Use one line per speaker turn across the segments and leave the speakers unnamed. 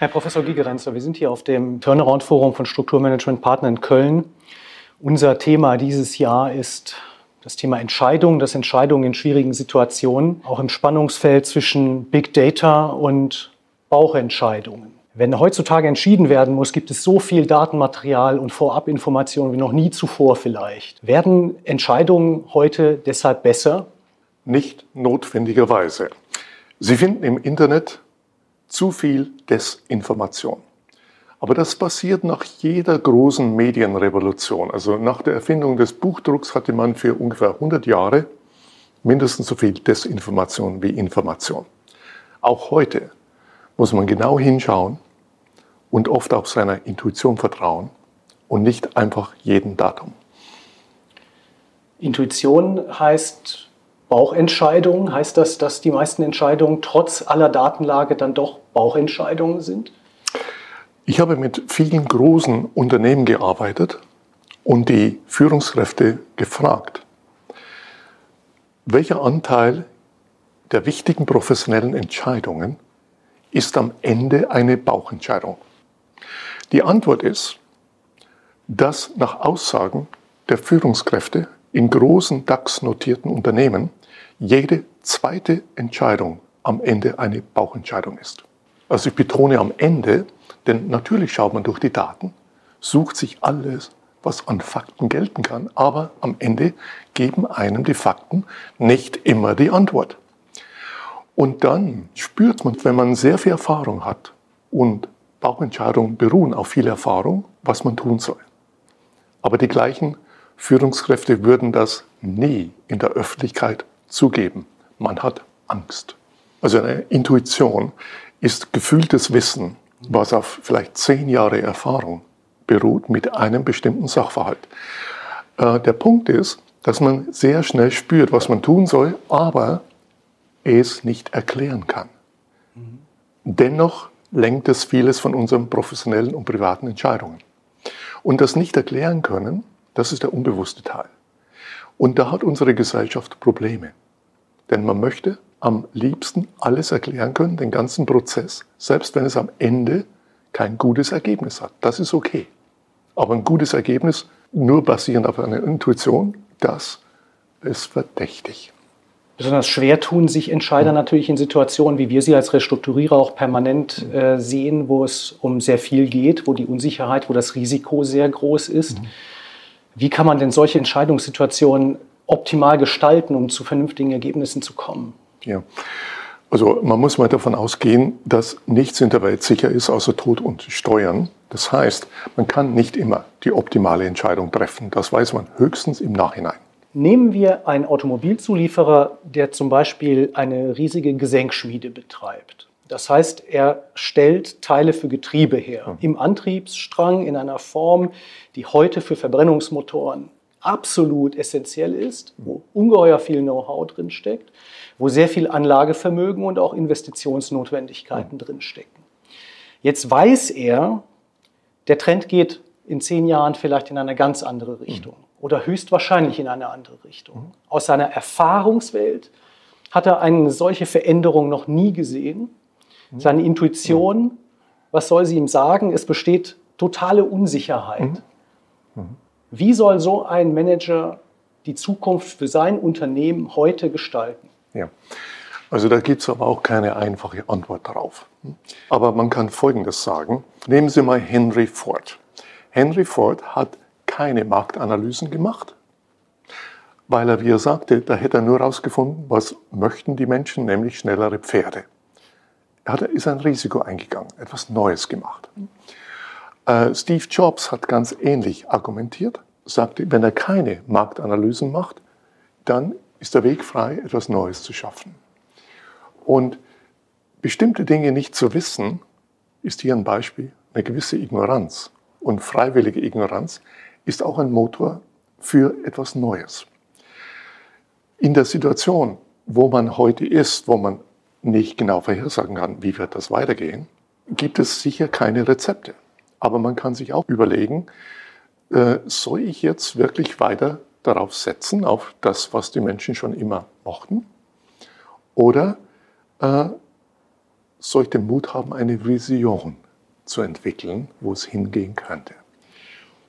Herr Professor Gigerenzer, wir sind hier auf dem Turnaround-Forum von Strukturmanagement Partner in Köln. Unser Thema dieses Jahr ist das Thema Entscheidungen, das Entscheidungen in schwierigen Situationen, auch im Spannungsfeld zwischen Big Data und Bauchentscheidungen. Wenn heutzutage entschieden werden muss, gibt es so viel Datenmaterial und Vorabinformationen wie noch nie zuvor vielleicht. Werden Entscheidungen heute deshalb besser?
Nicht notwendigerweise. Sie finden im Internet zu viel Desinformation. Aber das passiert nach jeder großen Medienrevolution. Also nach der Erfindung des Buchdrucks hatte man für ungefähr 100 Jahre mindestens so viel Desinformation wie Information. Auch heute muss man genau hinschauen und oft auch seiner Intuition vertrauen und nicht einfach jedem Datum.
Intuition heißt Bauchentscheidungen. Heißt das, dass die meisten Entscheidungen trotz aller Datenlage dann doch Bauchentscheidungen sind?
Ich habe mit vielen großen Unternehmen gearbeitet und die Führungskräfte gefragt, welcher Anteil der wichtigen professionellen Entscheidungen ist am Ende eine Bauchentscheidung? Die Antwort ist, dass nach Aussagen der Führungskräfte in großen DAX-notierten Unternehmen jede zweite Entscheidung am Ende eine Bauchentscheidung ist. Also ich betone am Ende, denn natürlich schaut man durch die Daten, sucht sich alles, was an Fakten gelten kann, aber am Ende geben einem die Fakten nicht immer die Antwort. Und dann spürt man, wenn man sehr viel Erfahrung hat und Bauchentscheidungen beruhen auf viel Erfahrung, was man tun soll. Aber die gleichen Führungskräfte würden das nie in der Öffentlichkeit zugeben. Man hat Angst. Also eine Intuition ist gefühltes Wissen, was auf vielleicht zehn Jahre Erfahrung beruht mit einem bestimmten Sachverhalt. Äh, der Punkt ist, dass man sehr schnell spürt, was man tun soll, aber es nicht erklären kann. Mhm. Dennoch lenkt es vieles von unseren professionellen und privaten Entscheidungen. Und das nicht erklären können, das ist der unbewusste Teil. Und da hat unsere Gesellschaft Probleme. Denn man möchte am liebsten alles erklären können, den ganzen Prozess, selbst wenn es am Ende kein gutes Ergebnis hat. Das ist okay. Aber ein gutes Ergebnis, nur basierend auf einer Intuition, das ist verdächtig.
Besonders schwer tun sich Entscheider natürlich in Situationen, wie wir sie als Restrukturierer auch permanent äh, sehen, wo es um sehr viel geht, wo die Unsicherheit, wo das Risiko sehr groß ist. Mhm. Wie kann man denn solche Entscheidungssituationen optimal gestalten, um zu vernünftigen Ergebnissen zu kommen?
Ja. Also man muss mal davon ausgehen, dass nichts in der Welt sicher ist außer Tod und Steuern. Das heißt, man kann nicht immer die optimale Entscheidung treffen. Das weiß man höchstens im Nachhinein.
Nehmen wir einen Automobilzulieferer, der zum Beispiel eine riesige Gesenkschmiede betreibt. Das heißt, er stellt Teile für Getriebe her im Antriebsstrang in einer Form, die heute für Verbrennungsmotoren absolut essentiell ist, wo ungeheuer viel Know-how drinsteckt wo sehr viel Anlagevermögen und auch Investitionsnotwendigkeiten ja. drinstecken. Jetzt weiß er, der Trend geht in zehn Jahren vielleicht in eine ganz andere Richtung mhm. oder höchstwahrscheinlich in eine andere Richtung. Mhm. Aus seiner Erfahrungswelt hat er eine solche Veränderung noch nie gesehen. Mhm. Seine Intuition, was soll sie ihm sagen? Es besteht totale Unsicherheit. Mhm. Mhm. Wie soll so ein Manager die Zukunft für sein Unternehmen heute gestalten?
Ja. Also da gibt es aber auch keine einfache Antwort darauf. Aber man kann Folgendes sagen. Nehmen Sie mal Henry Ford. Henry Ford hat keine Marktanalysen gemacht, weil er, wie er sagte, da hätte er nur herausgefunden, was möchten die Menschen, nämlich schnellere Pferde. Er hat, ist ein Risiko eingegangen, etwas Neues gemacht. Äh, Steve Jobs hat ganz ähnlich argumentiert, sagte, wenn er keine Marktanalysen macht, dann ist der Weg frei, etwas Neues zu schaffen. Und bestimmte Dinge nicht zu wissen, ist hier ein Beispiel, eine gewisse Ignoranz. Und freiwillige Ignoranz ist auch ein Motor für etwas Neues. In der Situation, wo man heute ist, wo man nicht genau vorhersagen kann, wie wird das weitergehen, gibt es sicher keine Rezepte. Aber man kann sich auch überlegen, äh, soll ich jetzt wirklich weiter darauf setzen, auf das, was die Menschen schon immer mochten? Oder äh, soll ich den Mut haben, eine Vision zu entwickeln, wo es hingehen könnte.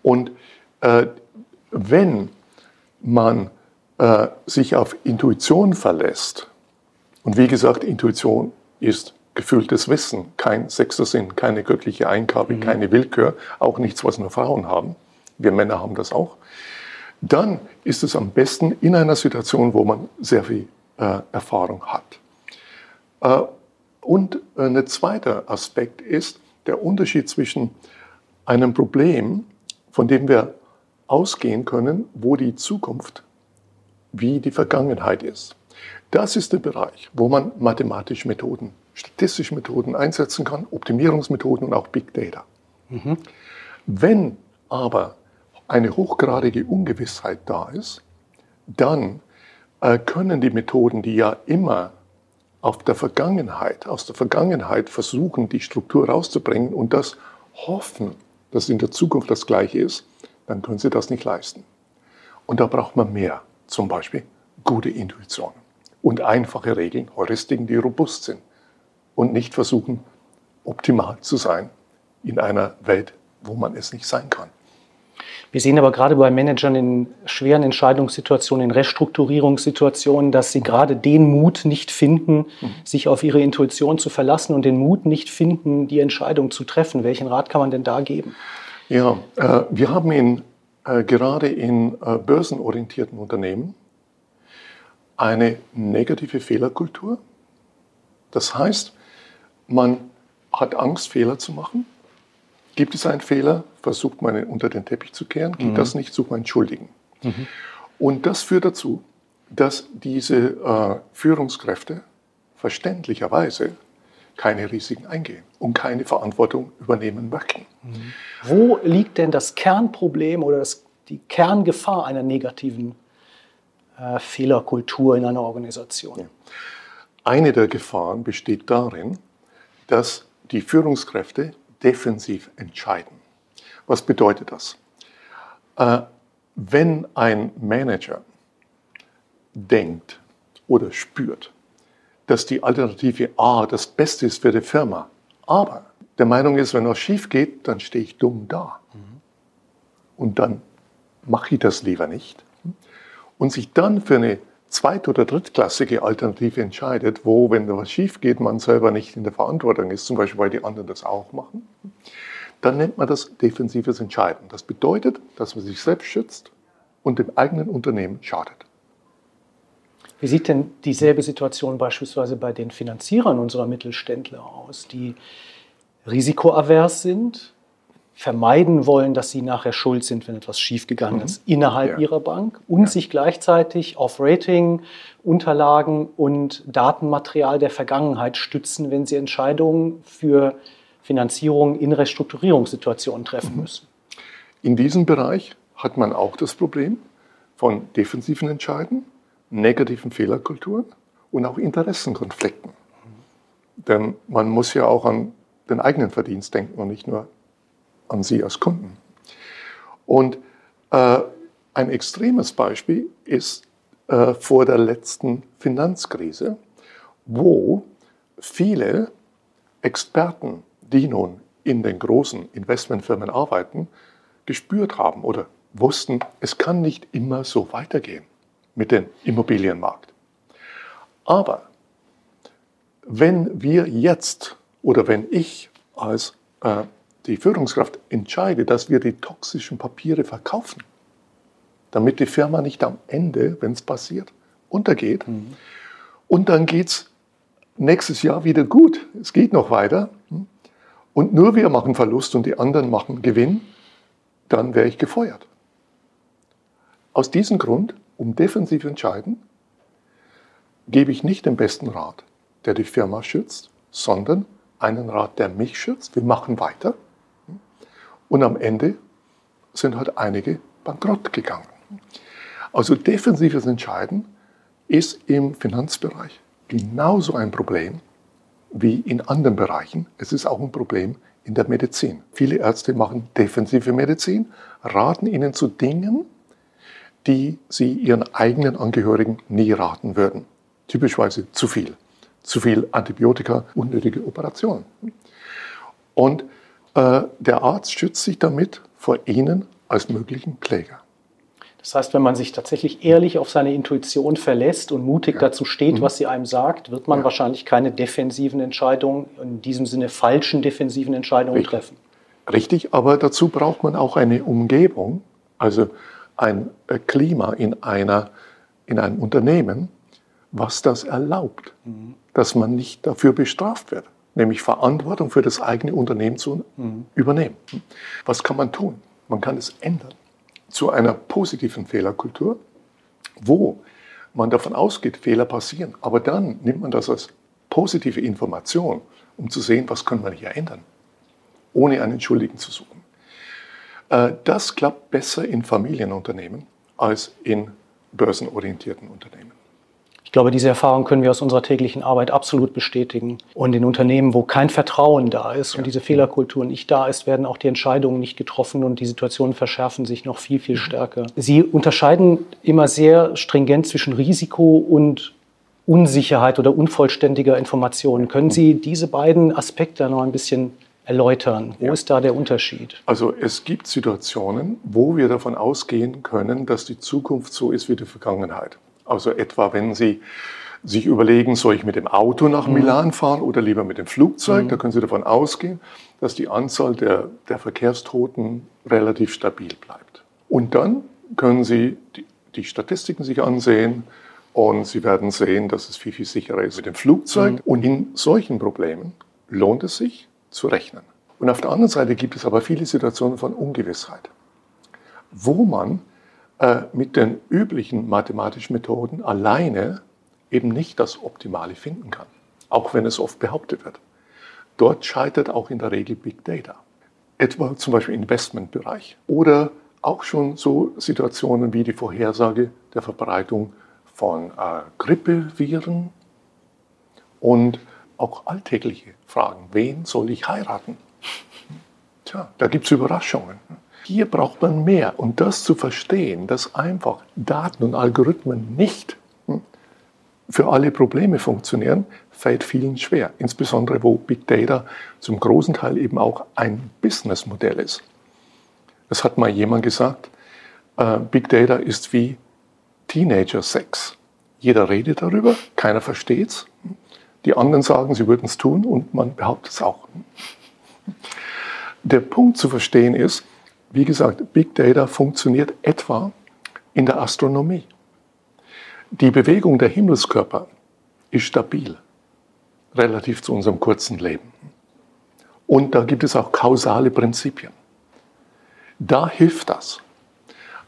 Und äh, wenn man äh, sich auf Intuition verlässt, und wie gesagt, Intuition ist gefühltes Wissen, kein sechster Sinn, keine göttliche Eingabe, mhm. keine Willkür, auch nichts, was nur Frauen haben. Wir Männer haben das auch. Dann ist es am besten in einer Situation, wo man sehr viel äh, Erfahrung hat. Äh, und ein zweiter Aspekt ist der Unterschied zwischen einem Problem, von dem wir ausgehen können, wo die Zukunft wie die Vergangenheit ist. Das ist der Bereich, wo man mathematische Methoden, statistische Methoden einsetzen kann, Optimierungsmethoden und auch Big Data. Mhm. Wenn aber eine hochgradige Ungewissheit da ist, dann äh, können die Methoden, die ja immer auf der Vergangenheit, aus der Vergangenheit versuchen, die Struktur rauszubringen und das hoffen, dass in der Zukunft das Gleiche ist, dann können sie das nicht leisten. Und da braucht man mehr, zum Beispiel gute Intuition und einfache Regeln, Heuristiken, die robust sind und nicht versuchen, optimal zu sein in einer Welt, wo man es nicht sein kann.
Wir sehen aber gerade bei Managern in schweren Entscheidungssituationen, in Restrukturierungssituationen, dass sie gerade den Mut nicht finden, sich auf ihre Intuition zu verlassen und den Mut nicht finden, die Entscheidung zu treffen. Welchen Rat kann man denn da geben?
Ja, äh, wir haben in, äh, gerade in äh, börsenorientierten Unternehmen eine negative Fehlerkultur. Das heißt, man hat Angst, Fehler zu machen. Gibt es einen Fehler, versucht man ihn unter den Teppich zu kehren. Geht mhm. das nicht, sucht man Entschuldigen. Mhm. Und das führt dazu, dass diese äh, Führungskräfte verständlicherweise keine Risiken eingehen und keine Verantwortung übernehmen möchten.
Mhm. Wo liegt denn das Kernproblem oder das, die Kerngefahr einer negativen äh, Fehlerkultur in einer Organisation? Ja.
Eine der Gefahren besteht darin, dass die Führungskräfte defensiv entscheiden. Was bedeutet das? Äh, wenn ein Manager denkt oder spürt, dass die Alternative A das Beste ist für die Firma, aber der Meinung ist, wenn was schief geht, dann stehe ich dumm da. Mhm. Und dann mache ich das lieber nicht und sich dann für eine zweit- oder drittklassige Alternative entscheidet, wo, wenn da was schief geht, man selber nicht in der Verantwortung ist, zum Beispiel weil die anderen das auch machen, dann nennt man das defensives Entscheiden. Das bedeutet, dass man sich selbst schützt und dem eigenen Unternehmen schadet.
Wie sieht denn dieselbe Situation beispielsweise bei den Finanzierern unserer Mittelständler aus, die risikoavers sind, vermeiden wollen, dass sie nachher schuld sind, wenn etwas schiefgegangen mhm. ist innerhalb ja. ihrer Bank und ja. sich gleichzeitig auf Rating, Unterlagen und Datenmaterial der Vergangenheit stützen, wenn sie Entscheidungen für Finanzierung in Restrukturierungssituationen treffen mhm. müssen.
In diesem Bereich hat man auch das Problem von defensiven Entscheiden, negativen Fehlerkulturen und auch Interessenkonflikten. Mhm. Denn man muss ja auch an den eigenen Verdienst denken und nicht nur an Sie als Kunden. Und äh, ein extremes Beispiel ist äh, vor der letzten Finanzkrise, wo viele Experten, die nun in den großen Investmentfirmen arbeiten, gespürt haben oder wussten, es kann nicht immer so weitergehen mit dem Immobilienmarkt. Aber wenn wir jetzt oder wenn ich als äh, die Führungskraft entscheidet, dass wir die toxischen Papiere verkaufen, damit die Firma nicht am Ende, wenn es passiert, untergeht. Mhm. Und dann geht es nächstes Jahr wieder gut. Es geht noch weiter. Und nur wir machen Verlust und die anderen machen Gewinn, dann wäre ich gefeuert. Aus diesem Grund, um defensiv entscheiden, gebe ich nicht den besten Rat, der die Firma schützt, sondern einen Rat, der mich schützt. Wir machen weiter. Und am Ende sind halt einige bankrott gegangen. Also defensives Entscheiden ist im Finanzbereich genauso ein Problem wie in anderen Bereichen. Es ist auch ein Problem in der Medizin. Viele Ärzte machen defensive Medizin, raten ihnen zu Dingen, die sie ihren eigenen Angehörigen nie raten würden. Typischweise zu viel. Zu viel Antibiotika, unnötige Operationen. Und Äh, der Arzt schützt sich damit vor Ihnen als möglichen Kläger.
Das heißt, wenn man sich tatsächlich ehrlich auf seine Intuition verlässt und mutig ja. dazu steht, mhm. was sie einem sagt, wird man ja. wahrscheinlich keine defensiven Entscheidungen, in diesem Sinne falschen defensiven Entscheidungen
Richtig.
treffen.
Richtig, aber dazu braucht man auch eine Umgebung, also ein äh, Klima in, einer, in einem Unternehmen, was das erlaubt, mhm. dass man nicht dafür bestraft wird, nämlich Verantwortung für das eigene Unternehmen zu mhm. übernehmen. Was kann man tun? Man kann es ändern zu einer positiven Fehlerkultur, wo man davon ausgeht, Fehler passieren, aber dann nimmt man das als positive Information, um zu sehen, was können wir hier ändern, ohne einen Schuldigen zu suchen. Äh, das klappt besser in Familienunternehmen als in börsenorientierten Unternehmen.
Ich glaube, diese Erfahrung können wir aus unserer täglichen Arbeit absolut bestätigen. Und in Unternehmen, wo kein Vertrauen da ist und diese Fehlerkultur nicht da ist, werden auch die Entscheidungen nicht getroffen und die Situationen verschärfen sich noch viel, viel stärker. Sie unterscheiden immer sehr stringent zwischen Risiko und Unsicherheit oder unvollständiger Informationen. Können Sie diese beiden Aspekte noch ein bisschen erläutern? Wo ja. ist da der Unterschied?
Also es gibt Situationen, wo wir davon ausgehen können, dass die Zukunft so ist wie die Vergangenheit. Also etwa, wenn Sie sich überlegen, soll ich mit dem Auto nach mhm. Milan fahren oder lieber mit dem Flugzeug, mhm. da können Sie davon ausgehen, dass die Anzahl der, der Verkehrstoten relativ stabil bleibt. Und dann können Sie die, die Statistiken sich ansehen und Sie werden sehen, dass es viel, viel sicherer ist mit dem Flugzeug. Mhm. Und in solchen Problemen lohnt es sich zu rechnen. Und auf der anderen Seite gibt es aber viele Situationen von Ungewissheit, wo man äh, mit den üblichen mathematischen Methoden alleine eben nicht das Optimale finden kann, auch wenn es oft behauptet wird. Dort scheitert auch in der Regel Big Data, etwa zum Beispiel im Investmentbereich oder auch schon so Situationen wie die Vorhersage der Verbreitung von äh, Grippeviren und auch alltägliche Fragen. Wen soll ich heiraten? Tja, da gibt es Überraschungen. Hier braucht man mehr. Und das zu verstehen, dass einfach Daten und Algorithmen nicht hm, für alle Probleme funktionieren, fällt vielen schwer. Insbesondere wo Big Data zum großen Teil eben auch ein Businessmodell ist. Das hat mal jemand gesagt, äh, Big Data ist wie Teenager-Sex. Jeder redet darüber, keiner versteht es. Die anderen sagen, sie würden es tun und man behauptet es auch. Der Punkt zu verstehen ist, wie gesagt, Big Data funktioniert etwa in der Astronomie. Die Bewegung der Himmelskörper ist stabil, relativ zu unserem kurzen Leben. Und da gibt es auch kausale Prinzipien. Da hilft das.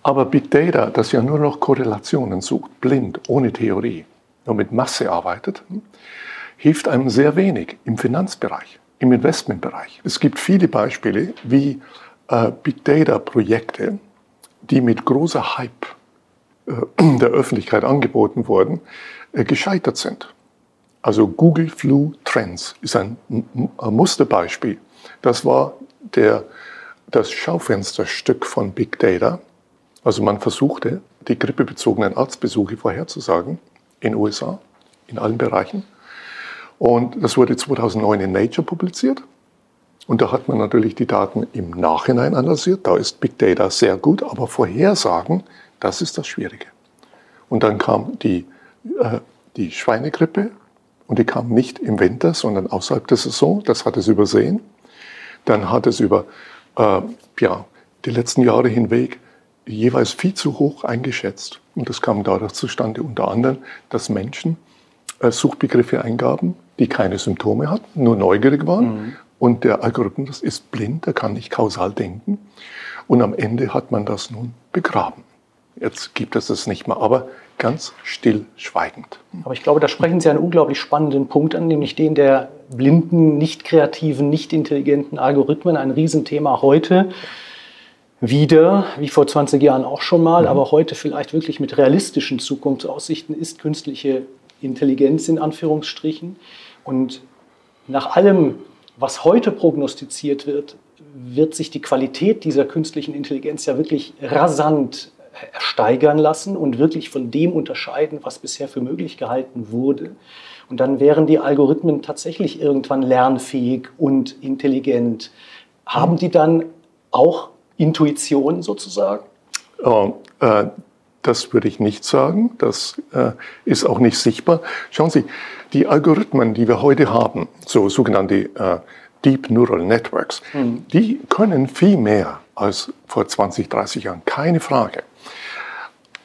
Aber Big Data, das ja nur noch Korrelationen sucht, blind, ohne Theorie, nur mit Masse arbeitet, hilft einem sehr wenig im Finanzbereich, im Investmentbereich. Es gibt viele Beispiele, wie äh, Big Data-Projekte, die mit großer Hype äh, der Öffentlichkeit angeboten wurden, äh, gescheitert sind. Also Google Flu Trends ist ein Musterbeispiel. Das war der, das Schaufensterstück von Big Data. Also man versuchte, die grippebezogenen Arztbesuche vorherzusagen in USA, in allen Bereichen. Und das wurde 2009 in Nature publiziert. Und da hat man natürlich die Daten im Nachhinein analysiert. Da ist Big Data sehr gut, aber Vorhersagen, das ist das Schwierige. Und dann kam die, äh, die Schweinegrippe und die kam nicht im Winter, sondern außerhalb der Saison. Das hat es übersehen. Dann hat es über äh, ja, die letzten Jahre hinweg jeweils viel zu hoch eingeschätzt. Und das kam dadurch zustande, unter anderem, dass Menschen äh, Suchbegriffe eingaben, die keine Symptome hatten, nur neugierig waren. Mhm. Und der Algorithmus ist blind, er kann nicht kausal denken. Und am Ende hat man das nun begraben. Jetzt gibt es es nicht mehr, aber ganz stillschweigend.
Aber ich glaube, da sprechen Sie einen unglaublich spannenden Punkt an, nämlich den der blinden, nicht kreativen, nicht intelligenten Algorithmen. Ein Riesenthema heute. Wieder, wie vor 20 Jahren auch schon mal, mhm. aber heute vielleicht wirklich mit realistischen Zukunftsaussichten ist künstliche Intelligenz in Anführungsstrichen. Und nach allem, was heute prognostiziert wird, wird sich die Qualität dieser künstlichen Intelligenz ja wirklich rasant steigern lassen und wirklich von dem unterscheiden, was bisher für möglich gehalten wurde. Und dann wären die Algorithmen tatsächlich irgendwann lernfähig und intelligent. haben die dann auch Intuition sozusagen?
Oh, äh, das würde ich nicht sagen. Das äh, ist auch nicht sichtbar. Schauen Sie, die Algorithmen, die wir heute haben, so sogenannte äh, Deep Neural Networks, mhm. die können viel mehr als vor 20, 30 Jahren. Keine Frage.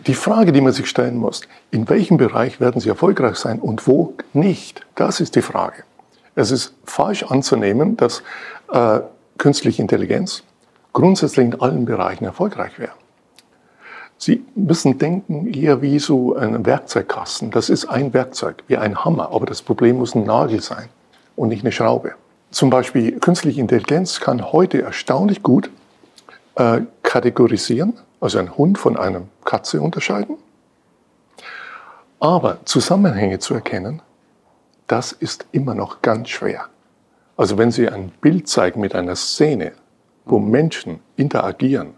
Die Frage, die man sich stellen muss, in welchem Bereich werden sie erfolgreich sein und wo nicht, das ist die Frage. Es ist falsch anzunehmen, dass äh, künstliche Intelligenz grundsätzlich in allen Bereichen erfolgreich wäre. Sie müssen denken eher wie so ein Werkzeugkasten. Das ist ein Werkzeug, wie ein Hammer, aber das Problem muss ein Nagel sein und nicht eine Schraube. Zum Beispiel künstliche Intelligenz kann heute erstaunlich gut äh, kategorisieren, also ein Hund von einer Katze unterscheiden. Aber Zusammenhänge zu erkennen, das ist immer noch ganz schwer. Also wenn Sie ein Bild zeigen mit einer Szene, wo Menschen interagieren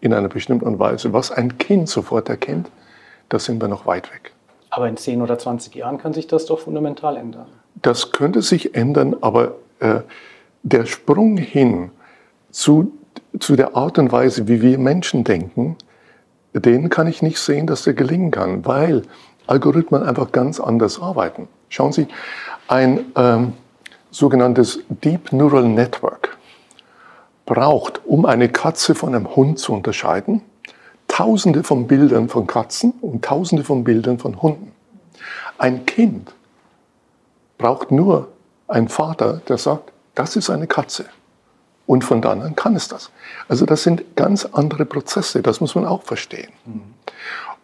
in einer bestimmten Weise, was ein Kind sofort erkennt, da sind wir noch weit weg.
Aber in 10 oder 20 Jahren kann sich das doch fundamental ändern.
Das könnte sich ändern, aber äh, der Sprung hin zu, zu der Art und Weise, wie wir Menschen denken, den kann ich nicht sehen, dass der gelingen kann, weil Algorithmen einfach ganz anders arbeiten. Schauen Sie, ein ähm, sogenanntes Deep Neural Network braucht, um eine Katze von einem Hund zu unterscheiden, tausende von Bildern von Katzen und tausende von Bildern von Hunden. Ein Kind braucht nur einen Vater, der sagt, das ist eine Katze. Und von dann an kann es das. Also das sind ganz andere Prozesse, das muss man auch verstehen. Mhm.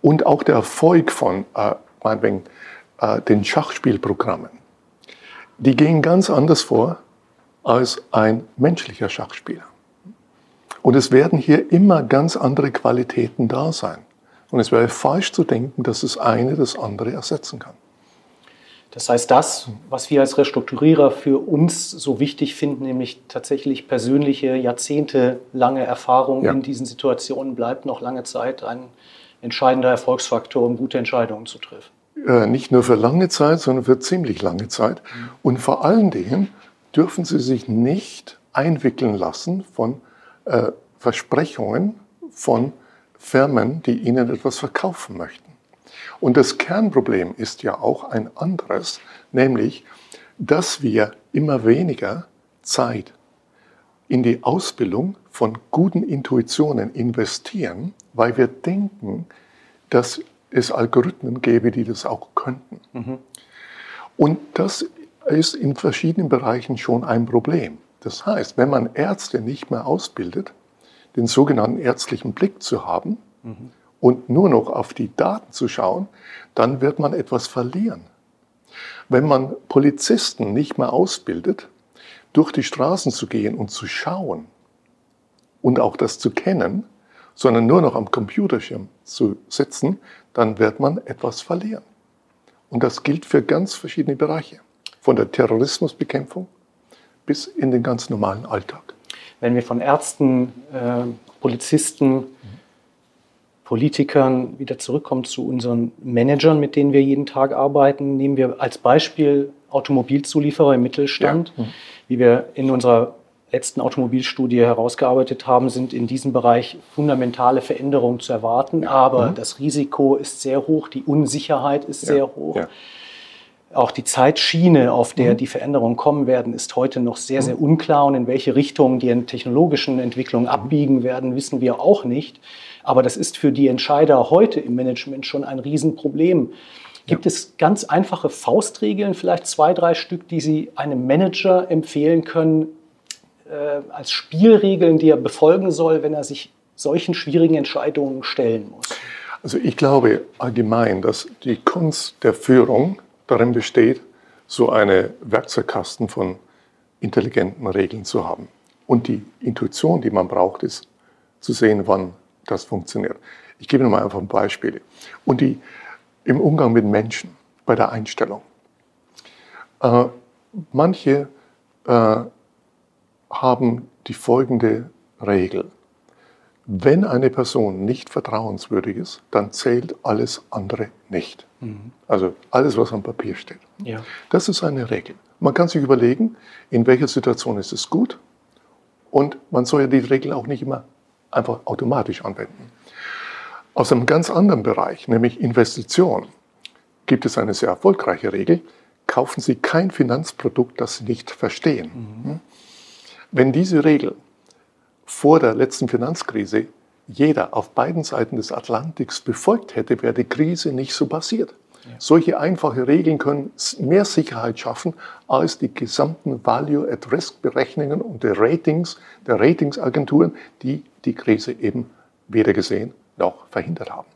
Und auch der Erfolg von äh, meinetwegen, äh, den Schachspielprogrammen, die gehen ganz anders vor als ein menschlicher Schachspieler. Und es werden hier immer ganz andere Qualitäten da sein. Und es wäre falsch zu denken, dass das eine das andere ersetzen kann.
Das heißt, das, was wir als Restrukturierer für uns so wichtig finden, nämlich tatsächlich persönliche, jahrzehntelange Erfahrung ja. in diesen Situationen, bleibt noch lange Zeit ein entscheidender Erfolgsfaktor, um gute Entscheidungen zu treffen.
Äh, nicht nur für lange Zeit, sondern für ziemlich lange Zeit. Mhm. Und vor allen Dingen dürfen Sie sich nicht einwickeln lassen von äh, Versprechungen von Firmen, die Ihnen etwas verkaufen möchten. Und das Kernproblem ist ja auch ein anderes, nämlich, dass wir immer weniger Zeit in die Ausbildung von guten Intuitionen investieren, weil wir denken, dass es Algorithmen gäbe, die das auch könnten. Mhm. Und das ist in verschiedenen Bereichen schon ein Problem. Das heißt, wenn man Ärzte nicht mehr ausbildet, den sogenannten ärztlichen Blick zu haben mhm. und nur noch auf die Daten zu schauen, dann wird man etwas verlieren. Wenn man Polizisten nicht mehr ausbildet, durch die Straßen zu gehen und zu schauen und auch das zu kennen, sondern nur noch am Computerschirm zu sitzen, dann wird man etwas verlieren. Und das gilt für ganz verschiedene Bereiche, von der Terrorismusbekämpfung bis in den ganz normalen Alltag.
Wenn wir von Ärzten, äh, Polizisten, Politikern wieder zurückkommen zu unseren Managern, mit denen wir jeden Tag arbeiten, nehmen wir als Beispiel Automobilzulieferer im Mittelstand, ja. wie wir in unserer letzten Automobilstudie herausgearbeitet haben, sind in diesem Bereich fundamentale Veränderungen zu erwarten. Aber mhm. das Risiko ist sehr hoch, die Unsicherheit ist ja. sehr hoch. Auch die Zeitschiene, auf der mhm. die Veränderungen kommen werden, ist heute noch sehr, sehr mhm. unklar. Und in welche Richtung die technologischen Entwicklungen mhm. abbiegen werden, wissen wir auch nicht. Aber das ist für die Entscheider heute im Management schon ein Riesenproblem. Gibt ja. es ganz einfache Faustregeln, vielleicht zwei, drei Stück, die Sie einem Manager empfehlen können, äh, als Spielregeln, die er befolgen soll, wenn er sich solchen schwierigen Entscheidungen stellen muss?
Also ich glaube allgemein, dass die Kunst der Führung darin besteht, so eine Werkzeugkasten von intelligenten Regeln zu haben. Und die Intuition, die man braucht, ist zu sehen, wann das funktioniert. Ich gebe mal einfach ein Beispiel. Und die im Umgang mit Menschen, bei der Einstellung. Äh, manche äh, haben die folgende Regel. Wenn eine Person nicht vertrauenswürdig ist, dann zählt alles andere nicht. Mhm. Also alles, was am Papier steht. Ja. Das ist eine Regel. Man kann sich überlegen, in welcher Situation ist es gut Und man soll ja die Regeln auch nicht immer einfach automatisch anwenden. Aus einem ganz anderen Bereich, nämlich Investition, gibt es eine sehr erfolgreiche Regel. Kaufen Sie kein Finanzprodukt, das Sie nicht verstehen. Mhm. Wenn diese Regel vor der letzten Finanzkrise jeder auf beiden Seiten des Atlantiks befolgt hätte, wäre die Krise nicht so passiert. Ja. Solche einfache Regeln können mehr Sicherheit schaffen als die gesamten Value-at-Risk-Berechnungen und der Ratings der Ratingsagenturen, die die Krise eben weder gesehen noch verhindert haben.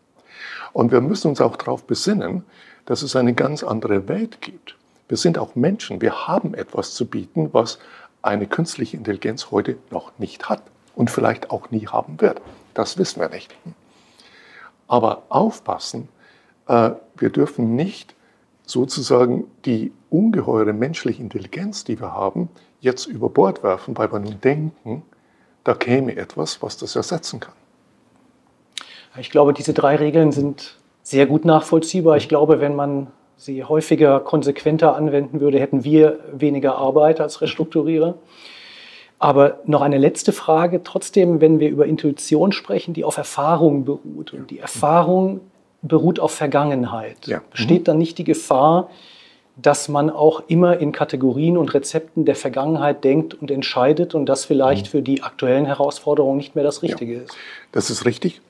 Und wir müssen uns auch darauf besinnen, dass es eine ganz andere Welt gibt. Wir sind auch Menschen. Wir haben etwas zu bieten, was eine künstliche Intelligenz heute noch nicht hat und vielleicht auch nie haben wird. Das wissen wir nicht. Aber aufpassen, äh, wir dürfen nicht sozusagen die ungeheure menschliche Intelligenz, die wir haben, jetzt über Bord werfen, weil wir nun denken, da käme etwas, was das ersetzen kann.
Ich glaube, diese drei Regeln sind sehr gut nachvollziehbar. Ich glaube, wenn man sie häufiger, konsequenter anwenden würde, hätten wir weniger Arbeit als Restrukturierer. Aber noch eine letzte Frage. Trotzdem, wenn wir über Intuition sprechen, die auf Erfahrung beruht und die Erfahrung beruht auf Vergangenheit, ja. besteht mhm. dann nicht die Gefahr, dass man auch immer in Kategorien und Rezepten der Vergangenheit denkt und entscheidet und das vielleicht mhm. für die aktuellen Herausforderungen nicht mehr das Richtige ja. ist?
Das ist richtig.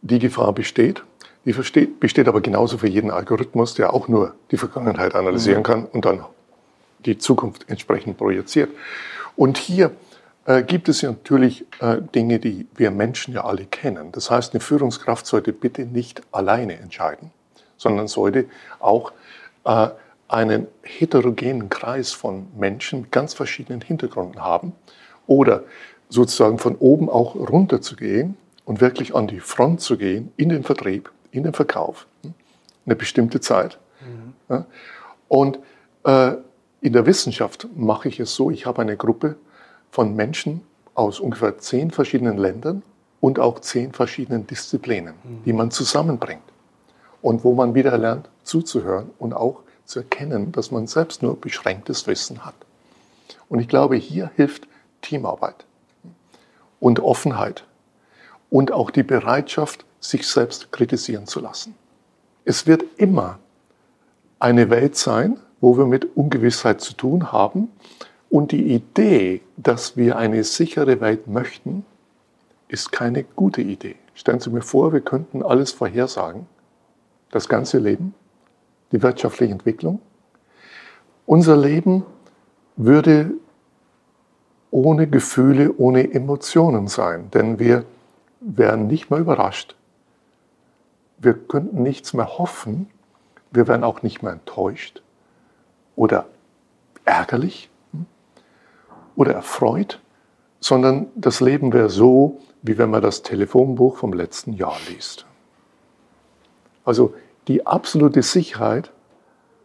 Die Gefahr besteht. Die besteht aber genauso für jeden Algorithmus, der auch nur die Vergangenheit analysieren mhm. kann und dann die Zukunft entsprechend projiziert. Und hier äh, gibt es ja natürlich äh, Dinge, die wir Menschen ja alle kennen. Das heißt, eine Führungskraft sollte bitte nicht alleine entscheiden, sondern sollte auch äh, einen heterogenen Kreis von Menschen mit ganz verschiedenen Hintergründen haben oder sozusagen von oben auch runter zu gehen und wirklich an die Front zu gehen, in den Vertrieb, in den Verkauf, hm, eine bestimmte Zeit. Mhm. Und äh, in der Wissenschaft mache ich es so, ich habe eine Gruppe von Menschen aus ungefähr zehn verschiedenen Ländern und auch zehn verschiedenen Disziplinen, mhm. die man zusammenbringt. Und wo man wieder lernt zuzuhören und auch zu erkennen, dass man selbst nur beschränktes Wissen hat. Und ich glaube, hier hilft Teamarbeit und Offenheit und auch die Bereitschaft, sich selbst kritisieren zu lassen. Es wird immer eine Welt sein, wo wir mit Ungewissheit zu tun haben. Und die Idee, dass wir eine sichere Welt möchten, ist keine gute Idee. Stellen Sie mir vor, wir könnten alles vorhersagen, das ganze Leben, die wirtschaftliche Entwicklung. Unser Leben würde ohne Gefühle, ohne Emotionen sein, denn wir wären nicht mehr überrascht. Wir könnten nichts mehr hoffen. Wir wären auch nicht mehr enttäuscht oder ärgerlich oder erfreut, sondern das Leben wäre so, wie wenn man das Telefonbuch vom letzten Jahr liest. Also die absolute Sicherheit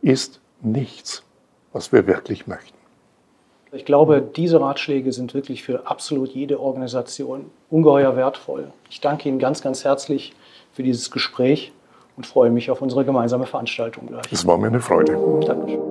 ist nichts, was wir wirklich möchten.
Ich glaube, diese Ratschläge sind wirklich für absolut jede Organisation ungeheuer wertvoll. Ich danke Ihnen ganz, ganz herzlich für dieses Gespräch und freue mich auf unsere gemeinsame Veranstaltung gleich.
Es war mir eine Freude. Dankeschön.